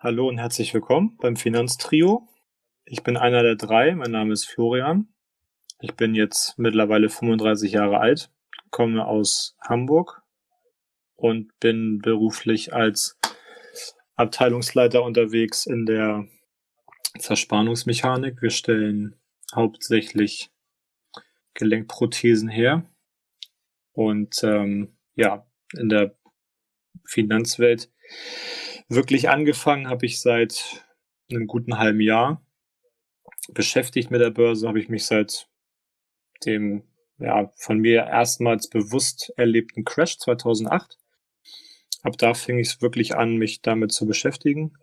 Hallo und herzlich willkommen beim Finanztrio. Ich bin einer der drei. Mein Name ist Florian. Ich bin jetzt mittlerweile 35 Jahre alt, komme aus Hamburg und bin beruflich als Abteilungsleiter unterwegs in der Zerspannungsmechanik. Wir stellen hauptsächlich Gelenkprothesen her und ähm, ja, in der Finanzwelt Wirklich angefangen habe ich seit einem guten halben Jahr. Beschäftigt mit der Börse habe ich mich seit dem ja, von mir erstmals bewusst erlebten Crash 2008. Ab da fing ich wirklich an, mich damit zu beschäftigen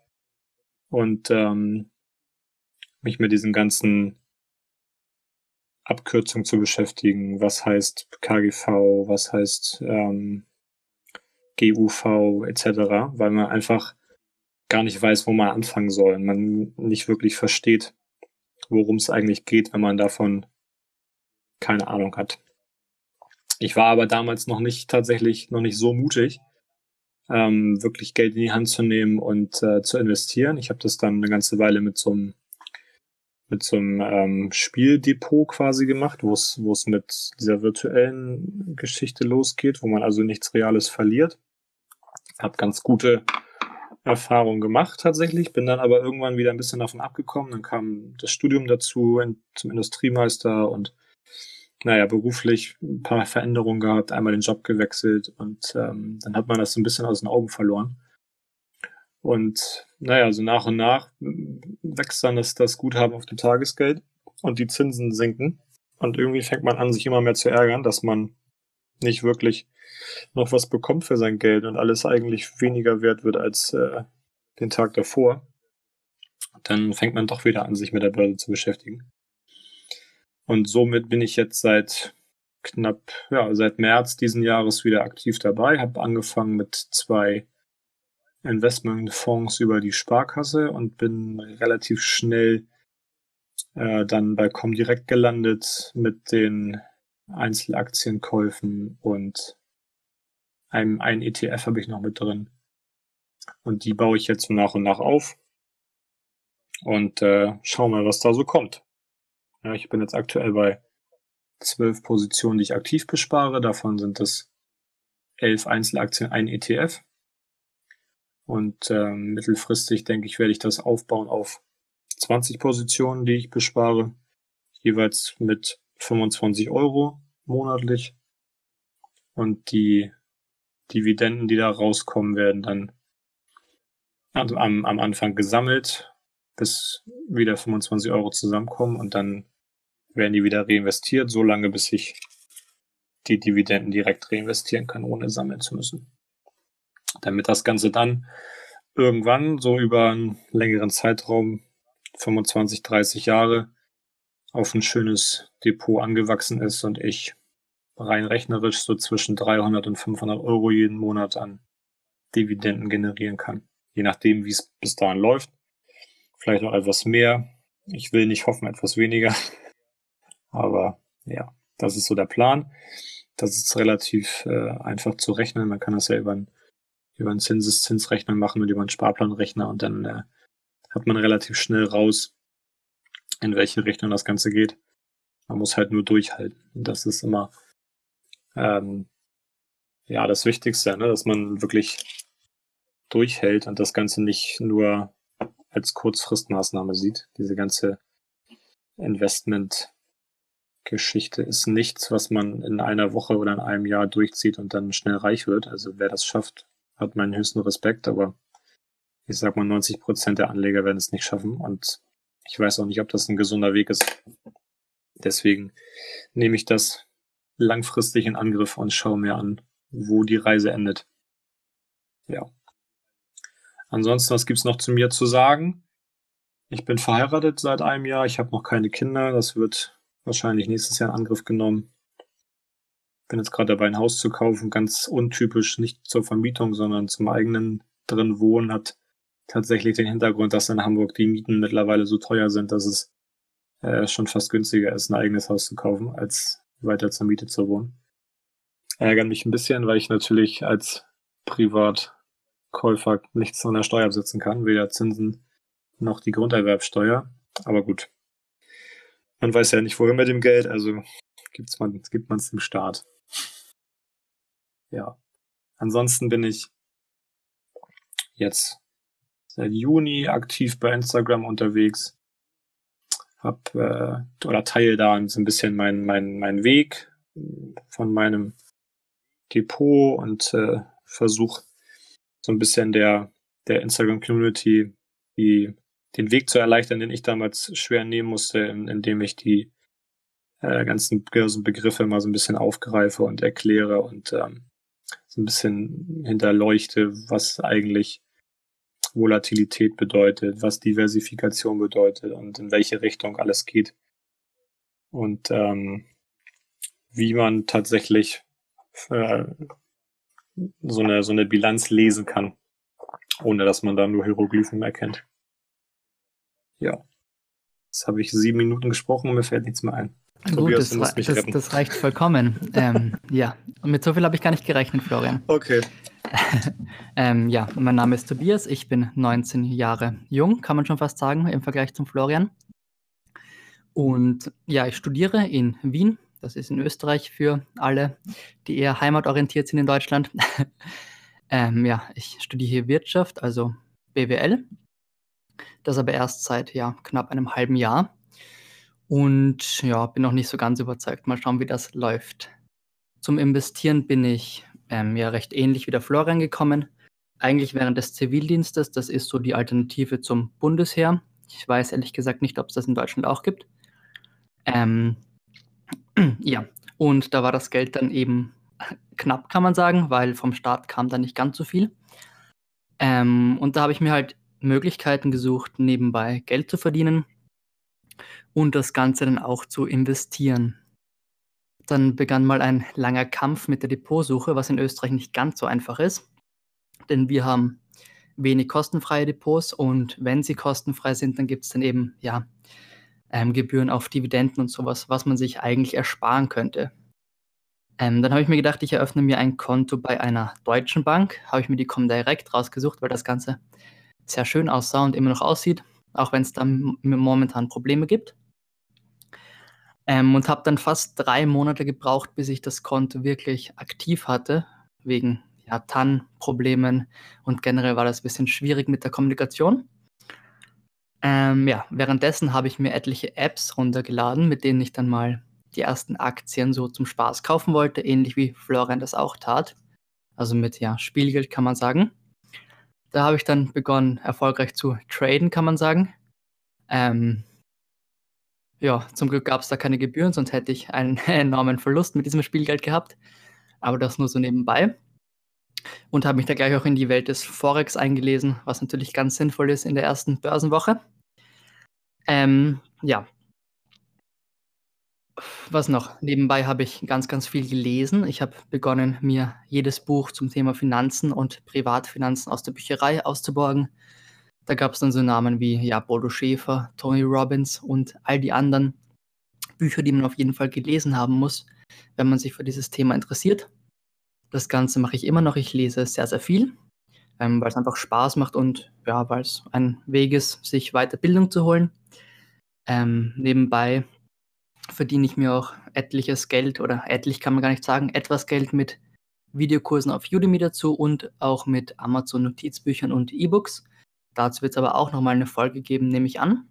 und ähm, mich mit diesen ganzen Abkürzungen zu beschäftigen. Was heißt KGV? Was heißt ähm, GUV etc., weil man einfach gar nicht weiß, wo man anfangen soll. Man nicht wirklich versteht, worum es eigentlich geht, wenn man davon keine Ahnung hat. Ich war aber damals noch nicht tatsächlich noch nicht so mutig, ähm, wirklich Geld in die Hand zu nehmen und äh, zu investieren. Ich habe das dann eine ganze Weile mit so einem mit so einem ähm, Spieldepot quasi gemacht, wo es wo es mit dieser virtuellen Geschichte losgeht, wo man also nichts Reales verliert. Hab ganz gute Erfahrungen gemacht tatsächlich, bin dann aber irgendwann wieder ein bisschen davon abgekommen. Dann kam das Studium dazu in, zum Industriemeister und naja, beruflich ein paar Veränderungen gehabt, einmal den Job gewechselt und ähm, dann hat man das so ein bisschen aus den Augen verloren. Und naja, so nach und nach wächst dann das, das Guthaben auf dem Tagesgeld und die Zinsen sinken. Und irgendwie fängt man an, sich immer mehr zu ärgern, dass man nicht wirklich noch was bekommt für sein Geld und alles eigentlich weniger wert wird als äh, den Tag davor, dann fängt man doch wieder an, sich mit der Börse zu beschäftigen. Und somit bin ich jetzt seit knapp, ja, seit März diesen Jahres wieder aktiv dabei, habe angefangen mit zwei Investmentfonds über die Sparkasse und bin relativ schnell äh, dann bei Comdirect gelandet mit den Einzelaktienkäufen und ein ETF habe ich noch mit drin. Und die baue ich jetzt so nach und nach auf. Und äh, schau mal, was da so kommt. Ja, ich bin jetzt aktuell bei zwölf Positionen, die ich aktiv bespare. Davon sind es elf Einzelaktien, ein ETF. Und ähm, mittelfristig denke ich, werde ich das aufbauen auf 20 Positionen, die ich bespare. Jeweils mit 25 Euro monatlich. Und die Dividenden, die da rauskommen, werden dann am, am Anfang gesammelt, bis wieder 25 Euro zusammenkommen und dann werden die wieder reinvestiert, so lange bis ich die Dividenden direkt reinvestieren kann, ohne sammeln zu müssen. Damit das Ganze dann irgendwann so über einen längeren Zeitraum, 25, 30 Jahre, auf ein schönes Depot angewachsen ist und ich rein rechnerisch so zwischen 300 und 500 Euro jeden Monat an Dividenden generieren kann. Je nachdem, wie es bis dahin läuft. Vielleicht noch etwas mehr. Ich will nicht hoffen, etwas weniger. Aber ja, das ist so der Plan. Das ist relativ äh, einfach zu rechnen. Man kann das ja über einen, über einen Zinseszinsrechner machen und über einen Sparplanrechner und dann äh, hat man relativ schnell raus, in welche Richtung das Ganze geht. Man muss halt nur durchhalten. Und das ist immer ähm, ja das Wichtigste, ne? dass man wirklich durchhält und das Ganze nicht nur als Kurzfristmaßnahme sieht. Diese ganze Investment-Geschichte ist nichts, was man in einer Woche oder in einem Jahr durchzieht und dann schnell reich wird. Also wer das schafft, hat meinen höchsten Respekt, aber ich sag mal, 90 Prozent der Anleger werden es nicht schaffen und ich weiß auch nicht, ob das ein gesunder Weg ist. Deswegen nehme ich das langfristig in Angriff und schaue mir an, wo die Reise endet. Ja. Ansonsten, was gibt's noch zu mir zu sagen? Ich bin verheiratet seit einem Jahr. Ich habe noch keine Kinder. Das wird wahrscheinlich nächstes Jahr in Angriff genommen. Bin jetzt gerade dabei, ein Haus zu kaufen. Ganz untypisch, nicht zur Vermietung, sondern zum eigenen drin wohnen. Hat tatsächlich den Hintergrund, dass in Hamburg die Mieten mittlerweile so teuer sind, dass es äh, schon fast günstiger ist, ein eigenes Haus zu kaufen, als weiter zur Miete zu wohnen. Ärgert mich ein bisschen, weil ich natürlich als privat Käufer nichts von der Steuer absetzen kann, weder Zinsen noch die Grunderwerbsteuer. Aber gut. Man weiß ja nicht, wohin mit dem Geld, also gibt's man, gibt man es dem Staat. Ja. Ansonsten bin ich jetzt seit Juni aktiv bei Instagram unterwegs. Hab äh, oder teile da so ein bisschen meinen mein, mein Weg von meinem Depot und äh, versuche so ein bisschen der, der Instagram-Community die, den Weg zu erleichtern, den ich damals schwer nehmen musste, indem ich die äh, ganzen Begriffe mal so ein bisschen aufgreife und erkläre und ähm, so ein bisschen hinterleuchte, was eigentlich Volatilität bedeutet, was Diversifikation bedeutet und in welche Richtung alles geht. Und ähm, wie man tatsächlich äh, so eine, so eine Bilanz lesen kann, ohne dass man da nur Hieroglyphen erkennt. Ja. Jetzt habe ich sieben Minuten gesprochen und mir fällt nichts mehr ein. Gut, Tobias, das, das, das, reicht vollkommen. ähm, ja, und mit so viel habe ich gar nicht gerechnet, Florian. Okay. ähm, ja, mein Name ist Tobias, ich bin 19 Jahre jung, kann man schon fast sagen, im Vergleich zum Florian. Und ja, ich studiere in Wien das ist in Österreich für alle, die eher heimatorientiert sind in Deutschland. ähm, ja, ich studiere hier Wirtschaft, also BWL. Das aber erst seit ja, knapp einem halben Jahr. Und ja, bin noch nicht so ganz überzeugt. Mal schauen, wie das läuft. Zum Investieren bin ich ähm, ja recht ähnlich wie der Florian gekommen. Eigentlich während des Zivildienstes, das ist so die Alternative zum Bundesheer. Ich weiß ehrlich gesagt nicht, ob es das in Deutschland auch gibt. Ähm, ja, und da war das Geld dann eben knapp, kann man sagen, weil vom Staat kam da nicht ganz so viel. Ähm, und da habe ich mir halt Möglichkeiten gesucht, nebenbei Geld zu verdienen und das Ganze dann auch zu investieren. Dann begann mal ein langer Kampf mit der Depotsuche, was in Österreich nicht ganz so einfach ist. Denn wir haben wenig kostenfreie Depots und wenn sie kostenfrei sind, dann gibt es dann eben ja ähm, Gebühren auf Dividenden und sowas, was man sich eigentlich ersparen könnte. Ähm, dann habe ich mir gedacht, ich eröffne mir ein Konto bei einer deutschen Bank. Habe ich mir die Comdirect rausgesucht, weil das Ganze sehr schön aussah und immer noch aussieht, auch wenn es da momentan Probleme gibt. Ähm, und habe dann fast drei Monate gebraucht, bis ich das Konto wirklich aktiv hatte, wegen ja, TAN-Problemen und generell war das ein bisschen schwierig mit der Kommunikation. Ähm, ja, währenddessen habe ich mir etliche Apps runtergeladen, mit denen ich dann mal die ersten Aktien so zum Spaß kaufen wollte, ähnlich wie Florian das auch tat. Also mit ja, Spielgeld kann man sagen. Da habe ich dann begonnen, erfolgreich zu traden, kann man sagen. Ähm, ja, zum Glück gab es da keine Gebühren, sonst hätte ich einen enormen Verlust mit diesem Spielgeld gehabt. Aber das nur so nebenbei. Und habe mich da gleich auch in die Welt des Forex eingelesen, was natürlich ganz sinnvoll ist in der ersten Börsenwoche. Ähm, ja. Was noch? Nebenbei habe ich ganz, ganz viel gelesen. Ich habe begonnen, mir jedes Buch zum Thema Finanzen und Privatfinanzen aus der Bücherei auszuborgen. Da gab es dann so Namen wie ja, Bodo Schäfer, Tony Robbins und all die anderen Bücher, die man auf jeden Fall gelesen haben muss, wenn man sich für dieses Thema interessiert. Das Ganze mache ich immer noch. Ich lese sehr, sehr viel, ähm, weil es einfach Spaß macht und ja, weil es ein Weg ist, sich Weiterbildung zu holen. Ähm, nebenbei verdiene ich mir auch etliches Geld oder etlich kann man gar nicht sagen, etwas Geld mit Videokursen auf Udemy dazu und auch mit Amazon Notizbüchern und E-Books. Dazu wird es aber auch nochmal eine Folge geben, nehme ich an.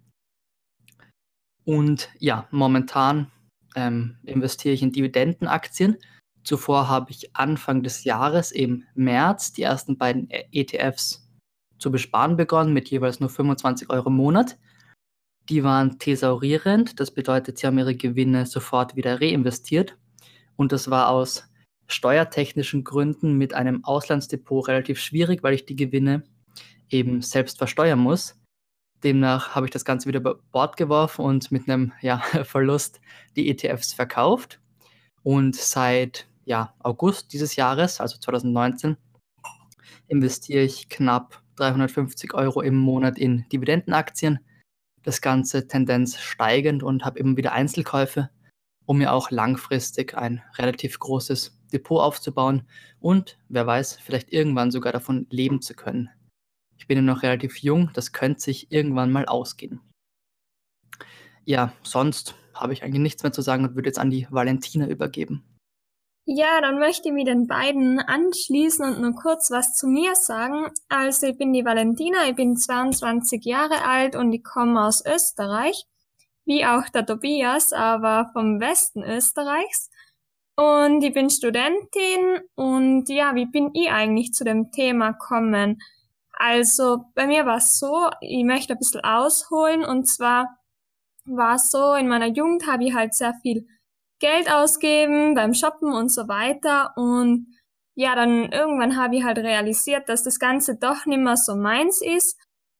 Und ja, momentan ähm, investiere ich in Dividendenaktien. Zuvor habe ich Anfang des Jahres im März die ersten beiden ETFs zu besparen begonnen mit jeweils nur 25 Euro im Monat. Die waren thesaurierend, das bedeutet, sie haben ihre Gewinne sofort wieder reinvestiert. Und das war aus steuertechnischen Gründen mit einem Auslandsdepot relativ schwierig, weil ich die Gewinne eben selbst versteuern muss. Demnach habe ich das Ganze wieder über Bord geworfen und mit einem ja, Verlust die ETFs verkauft. Und seit ja, August dieses Jahres, also 2019, investiere ich knapp 350 Euro im Monat in Dividendenaktien das Ganze Tendenz steigend und habe immer wieder Einzelkäufe, um mir auch langfristig ein relativ großes Depot aufzubauen und wer weiß, vielleicht irgendwann sogar davon leben zu können. Ich bin ja noch relativ jung, das könnte sich irgendwann mal ausgehen. Ja, sonst habe ich eigentlich nichts mehr zu sagen und würde jetzt an die Valentina übergeben. Ja, dann möchte ich mich den beiden anschließen und nur kurz was zu mir sagen. Also ich bin die Valentina, ich bin 22 Jahre alt und ich komme aus Österreich, wie auch der Tobias, aber vom Westen Österreichs. Und ich bin Studentin und ja, wie bin ich eigentlich zu dem Thema gekommen? Also bei mir war es so, ich möchte ein bisschen ausholen und zwar war es so, in meiner Jugend habe ich halt sehr viel Geld ausgeben beim Shoppen und so weiter. Und ja, dann irgendwann habe ich halt realisiert, dass das Ganze doch nicht mehr so meins ist.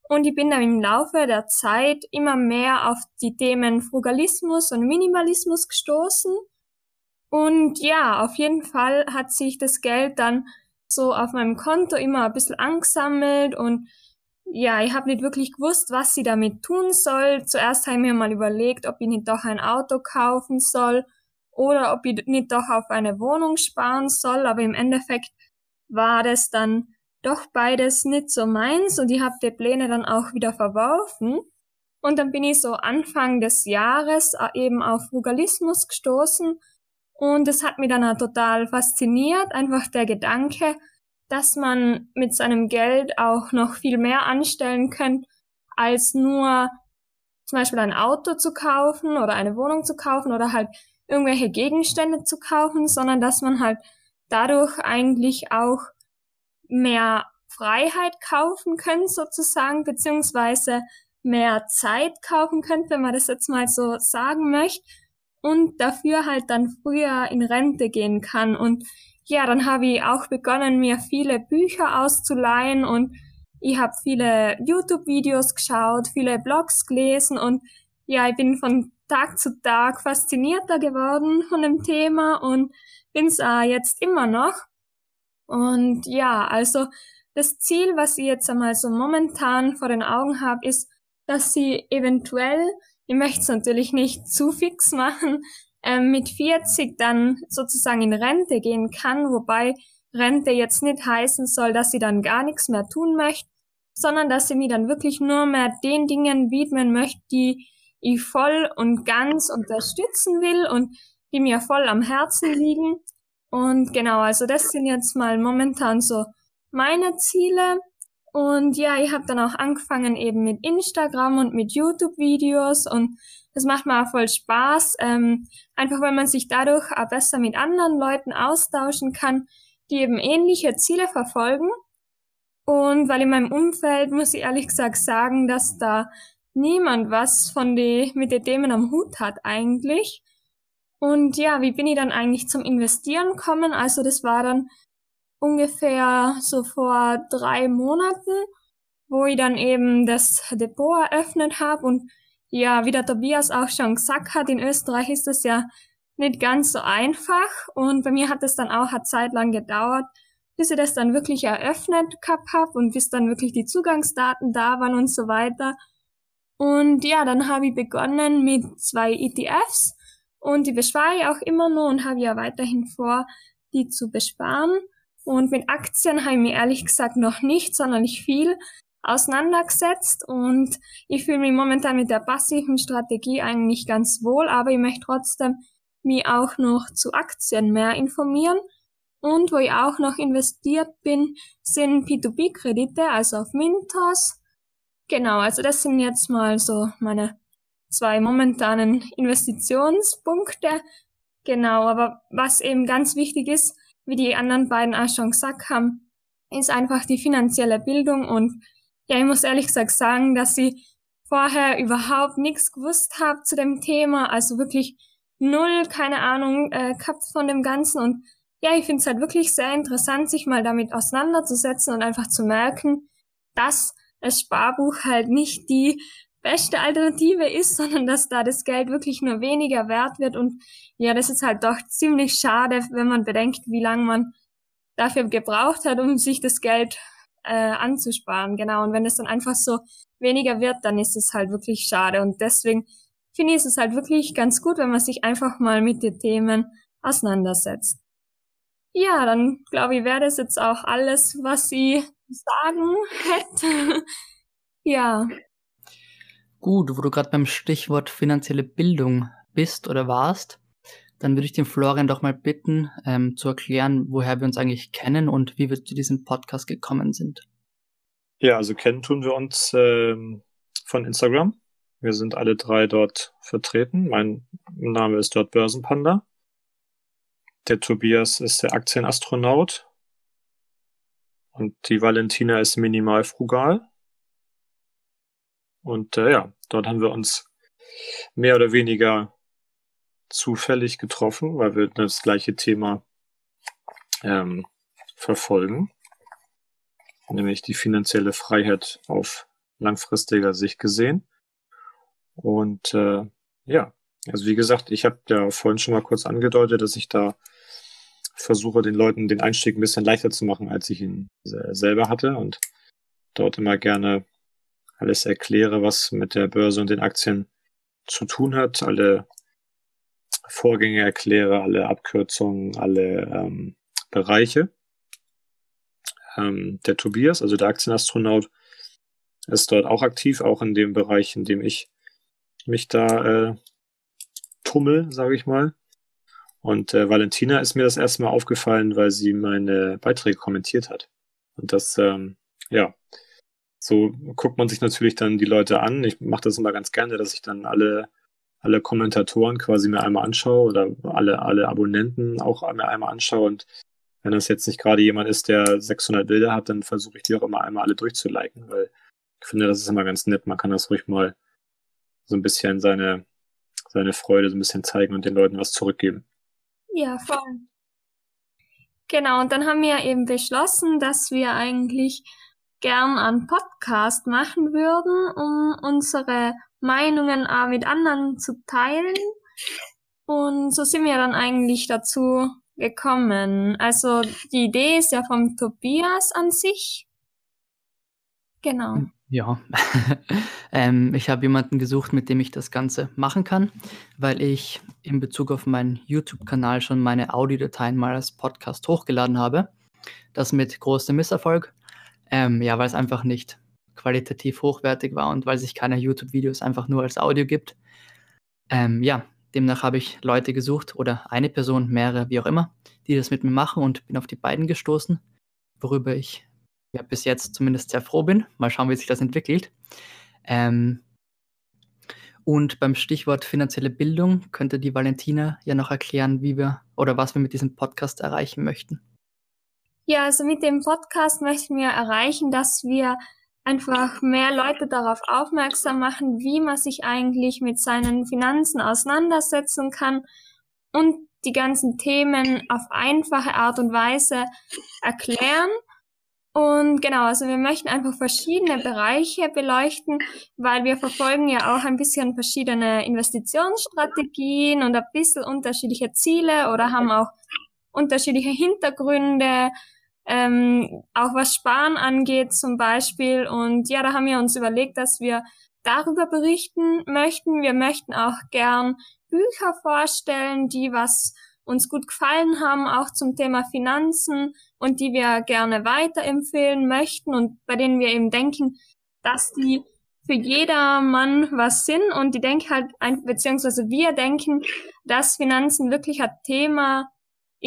Und ich bin dann im Laufe der Zeit immer mehr auf die Themen Frugalismus und Minimalismus gestoßen. Und ja, auf jeden Fall hat sich das Geld dann so auf meinem Konto immer ein bisschen angesammelt und ja, ich habe nicht wirklich gewusst, was sie damit tun soll. Zuerst habe ich mir mal überlegt, ob ich nicht doch ein Auto kaufen soll oder ob ich nicht doch auf eine Wohnung sparen soll, aber im Endeffekt war das dann doch beides nicht so meins und ich habe die Pläne dann auch wieder verworfen. Und dann bin ich so Anfang des Jahres äh, eben auf Frugalismus gestoßen und es hat mich dann auch total fasziniert, einfach der Gedanke, dass man mit seinem Geld auch noch viel mehr anstellen könnte, als nur zum Beispiel ein Auto zu kaufen oder eine Wohnung zu kaufen oder halt irgendwelche Gegenstände zu kaufen, sondern dass man halt dadurch eigentlich auch mehr Freiheit kaufen könnte sozusagen, beziehungsweise mehr Zeit kaufen könnte, wenn man das jetzt mal so sagen möchte, und dafür halt dann früher in Rente gehen kann. Und ja, dann habe ich auch begonnen, mir viele Bücher auszuleihen und ich habe viele YouTube-Videos geschaut, viele Blogs gelesen und ja, ich bin von Tag zu Tag faszinierter geworden von dem Thema und bin's auch jetzt immer noch. Und ja, also das Ziel, was ich jetzt einmal so momentan vor den Augen habe, ist, dass sie eventuell, ich möchte es natürlich nicht zu fix machen, ähm, mit 40 dann sozusagen in Rente gehen kann, wobei Rente jetzt nicht heißen soll, dass sie dann gar nichts mehr tun möchte, sondern dass sie mir dann wirklich nur mehr den Dingen widmen möchte, die ich voll und ganz unterstützen will und die mir voll am Herzen liegen. Und genau, also das sind jetzt mal momentan so meine Ziele. Und ja, ich habe dann auch angefangen eben mit Instagram und mit YouTube-Videos und das macht mir auch voll Spaß, ähm, einfach weil man sich dadurch auch besser mit anderen Leuten austauschen kann, die eben ähnliche Ziele verfolgen. Und weil in meinem Umfeld muss ich ehrlich gesagt sagen, dass da niemand was von die, mit den Themen am Hut hat eigentlich. Und ja, wie bin ich dann eigentlich zum Investieren gekommen? Also das war dann ungefähr so vor drei Monaten, wo ich dann eben das Depot eröffnet habe. Und ja, wie der Tobias auch schon gesagt hat, in Österreich ist das ja nicht ganz so einfach. Und bei mir hat es dann auch eine Zeit lang gedauert, bis ich das dann wirklich eröffnet gehabt habe und bis dann wirklich die Zugangsdaten da waren und so weiter. Und ja, dann habe ich begonnen mit zwei ETFs und die bespare ich auch immer noch und habe ja weiterhin vor, die zu besparen. Und mit Aktien habe ich mir ehrlich gesagt noch nicht sonderlich viel auseinandergesetzt und ich fühle mich momentan mit der passiven Strategie eigentlich ganz wohl, aber ich möchte trotzdem mich auch noch zu Aktien mehr informieren. Und wo ich auch noch investiert bin, sind P2P-Kredite, also auf Mintos, Genau, also das sind jetzt mal so meine zwei momentanen Investitionspunkte. Genau, aber was eben ganz wichtig ist, wie die anderen beiden auch schon gesagt haben, ist einfach die finanzielle Bildung. Und ja, ich muss ehrlich gesagt sagen, dass ich vorher überhaupt nichts gewusst habe zu dem Thema, also wirklich null, keine Ahnung, äh, gehabt von dem Ganzen. Und ja, ich finde es halt wirklich sehr interessant, sich mal damit auseinanderzusetzen und einfach zu merken, dass das Sparbuch halt nicht die beste Alternative ist, sondern dass da das Geld wirklich nur weniger wert wird. Und ja, das ist halt doch ziemlich schade, wenn man bedenkt, wie lange man dafür gebraucht hat, um sich das Geld äh, anzusparen. Genau. Und wenn es dann einfach so weniger wird, dann ist es halt wirklich schade. Und deswegen finde ich es halt wirklich ganz gut, wenn man sich einfach mal mit den Themen auseinandersetzt. Ja, dann glaube ich, wäre das jetzt auch alles, was ich sagen hätte. ja. Gut, wo du gerade beim Stichwort finanzielle Bildung bist oder warst, dann würde ich den Florian doch mal bitten, ähm, zu erklären, woher wir uns eigentlich kennen und wie wir zu diesem Podcast gekommen sind. Ja, also kennen tun wir uns ähm, von Instagram. Wir sind alle drei dort vertreten. Mein Name ist dort Börsenpanda. Der Tobias ist der Aktienastronaut. Und die Valentina ist minimal frugal. Und äh, ja, dort haben wir uns mehr oder weniger zufällig getroffen, weil wir das gleiche Thema ähm, verfolgen, nämlich die finanzielle Freiheit auf langfristiger Sicht gesehen. Und äh, ja, also wie gesagt, ich habe ja vorhin schon mal kurz angedeutet, dass ich da versuche den Leuten den Einstieg ein bisschen leichter zu machen, als ich ihn selber hatte und dort immer gerne alles erkläre, was mit der Börse und den Aktien zu tun hat, alle Vorgänge erkläre, alle Abkürzungen, alle ähm, Bereiche. Ähm, der Tobias, also der Aktienastronaut, ist dort auch aktiv, auch in dem Bereich, in dem ich mich da äh, tummel, sage ich mal. Und äh, Valentina ist mir das erste Mal aufgefallen, weil sie meine Beiträge kommentiert hat. Und das, ähm, ja, so guckt man sich natürlich dann die Leute an. Ich mache das immer ganz gerne, dass ich dann alle, alle Kommentatoren quasi mir einmal anschaue oder alle, alle Abonnenten auch mir einmal anschaue. Und wenn das jetzt nicht gerade jemand ist, der 600 Bilder hat, dann versuche ich die auch immer einmal alle durchzuliken, weil ich finde, das ist immer ganz nett. Man kann das ruhig mal so ein bisschen seine, seine Freude so ein bisschen zeigen und den Leuten was zurückgeben. Ja, voll. Genau, und dann haben wir eben beschlossen, dass wir eigentlich gern einen Podcast machen würden, um unsere Meinungen auch mit anderen zu teilen. Und so sind wir dann eigentlich dazu gekommen. Also die Idee ist ja vom Tobias an sich. Genau. Ja, ähm, ich habe jemanden gesucht, mit dem ich das Ganze machen kann, weil ich in Bezug auf meinen YouTube-Kanal schon meine Audiodateien mal als Podcast hochgeladen habe. Das mit großem Misserfolg. Ähm, ja, weil es einfach nicht qualitativ hochwertig war und weil sich keine YouTube-Videos einfach nur als Audio gibt. Ähm, ja, demnach habe ich Leute gesucht oder eine Person, mehrere, wie auch immer, die das mit mir machen und bin auf die beiden gestoßen, worüber ich ja, bis jetzt zumindest sehr froh bin. Mal schauen, wie sich das entwickelt. Ähm, und beim Stichwort finanzielle Bildung könnte die Valentina ja noch erklären, wie wir oder was wir mit diesem Podcast erreichen möchten. Ja, also mit dem Podcast möchten wir erreichen, dass wir einfach mehr Leute darauf aufmerksam machen, wie man sich eigentlich mit seinen Finanzen auseinandersetzen kann und die ganzen Themen auf einfache Art und Weise erklären. Und genau, also wir möchten einfach verschiedene Bereiche beleuchten, weil wir verfolgen ja auch ein bisschen verschiedene Investitionsstrategien und ein bisschen unterschiedliche Ziele oder haben auch unterschiedliche Hintergründe, ähm, auch was Sparen angeht zum Beispiel. Und ja, da haben wir uns überlegt, dass wir darüber berichten möchten. Wir möchten auch gern Bücher vorstellen, die was uns gut gefallen haben, auch zum Thema Finanzen und die wir gerne weiterempfehlen möchten und bei denen wir eben denken, dass die für jedermann was sind und die denken halt, beziehungsweise wir denken, dass Finanzen wirklich ein Thema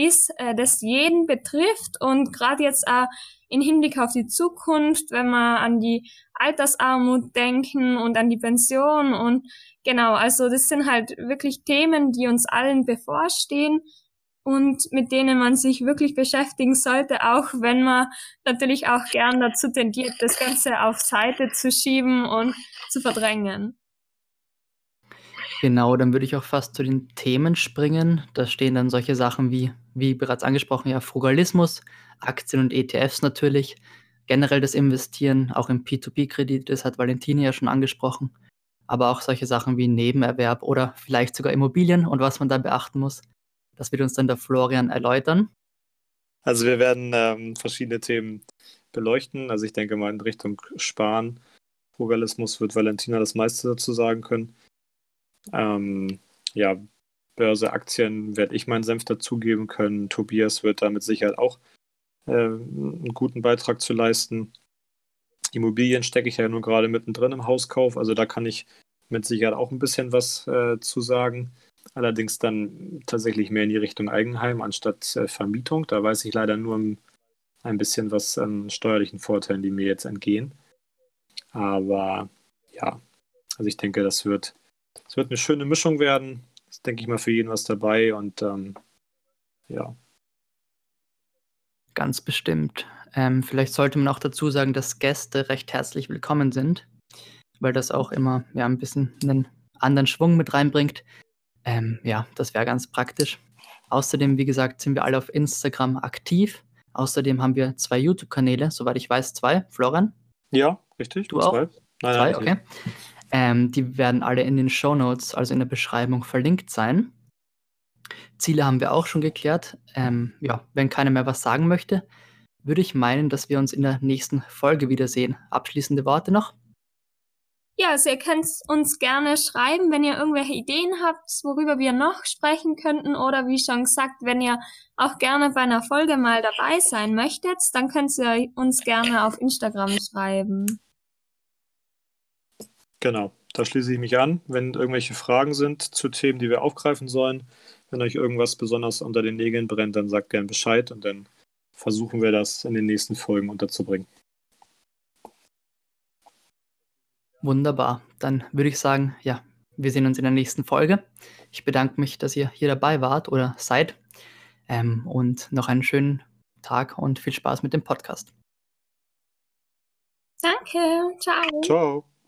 ist, äh, das jeden betrifft und gerade jetzt auch in Hinblick auf die Zukunft, wenn wir an die Altersarmut denken und an die Pension und genau, also das sind halt wirklich Themen, die uns allen bevorstehen und mit denen man sich wirklich beschäftigen sollte, auch wenn man natürlich auch gern dazu tendiert, das Ganze auf Seite zu schieben und zu verdrängen. Genau, dann würde ich auch fast zu den Themen springen. Da stehen dann solche Sachen wie, wie bereits angesprochen, ja, Frugalismus, Aktien und ETFs natürlich, generell das Investieren, auch im P2P-Kredit, das hat Valentine ja schon angesprochen, aber auch solche Sachen wie Nebenerwerb oder vielleicht sogar Immobilien und was man da beachten muss. Das wird uns dann der Florian erläutern. Also wir werden ähm, verschiedene Themen beleuchten. Also ich denke mal in Richtung Sparen, Frugalismus wird Valentina das meiste dazu sagen können. Ähm, ja, Börse, Aktien werde ich meinen Senf dazugeben können. Tobias wird da mit Sicherheit auch äh, einen guten Beitrag zu leisten. Immobilien stecke ich ja nur gerade mittendrin im Hauskauf, also da kann ich mit Sicherheit auch ein bisschen was äh, zu sagen. Allerdings dann tatsächlich mehr in die Richtung Eigenheim anstatt äh, Vermietung. Da weiß ich leider nur ein bisschen was an steuerlichen Vorteilen, die mir jetzt entgehen. Aber ja, also ich denke, das wird, das wird eine schöne Mischung werden. Das denke ich mal für jeden was dabei und ähm, ja. Ganz bestimmt. Ähm, vielleicht sollte man auch dazu sagen, dass Gäste recht herzlich willkommen sind, weil das auch immer ja, ein bisschen einen anderen Schwung mit reinbringt. Ähm, ja, das wäre ganz praktisch. Außerdem, wie gesagt, sind wir alle auf Instagram aktiv. Außerdem haben wir zwei YouTube-Kanäle, soweit ich weiß, zwei. Florian? Ja, richtig. Du auch? Zwei, nein, zwei? Nein, okay. Ähm, die werden alle in den Show Notes, also in der Beschreibung, verlinkt sein. Ziele haben wir auch schon geklärt. Ähm, ja, wenn keiner mehr was sagen möchte, würde ich meinen, dass wir uns in der nächsten Folge wiedersehen. Abschließende Worte noch? Ja, also ihr könnt uns gerne schreiben, wenn ihr irgendwelche Ideen habt, worüber wir noch sprechen könnten oder wie schon gesagt, wenn ihr auch gerne bei einer Folge mal dabei sein möchtet, dann könnt ihr uns gerne auf Instagram schreiben. Genau, da schließe ich mich an. Wenn irgendwelche Fragen sind zu Themen, die wir aufgreifen sollen, wenn euch irgendwas besonders unter den Nägeln brennt, dann sagt gern Bescheid und dann versuchen wir das in den nächsten Folgen unterzubringen. Wunderbar. Dann würde ich sagen, ja, wir sehen uns in der nächsten Folge. Ich bedanke mich, dass ihr hier dabei wart oder seid. Ähm, und noch einen schönen Tag und viel Spaß mit dem Podcast. Danke. Ciao. Ciao.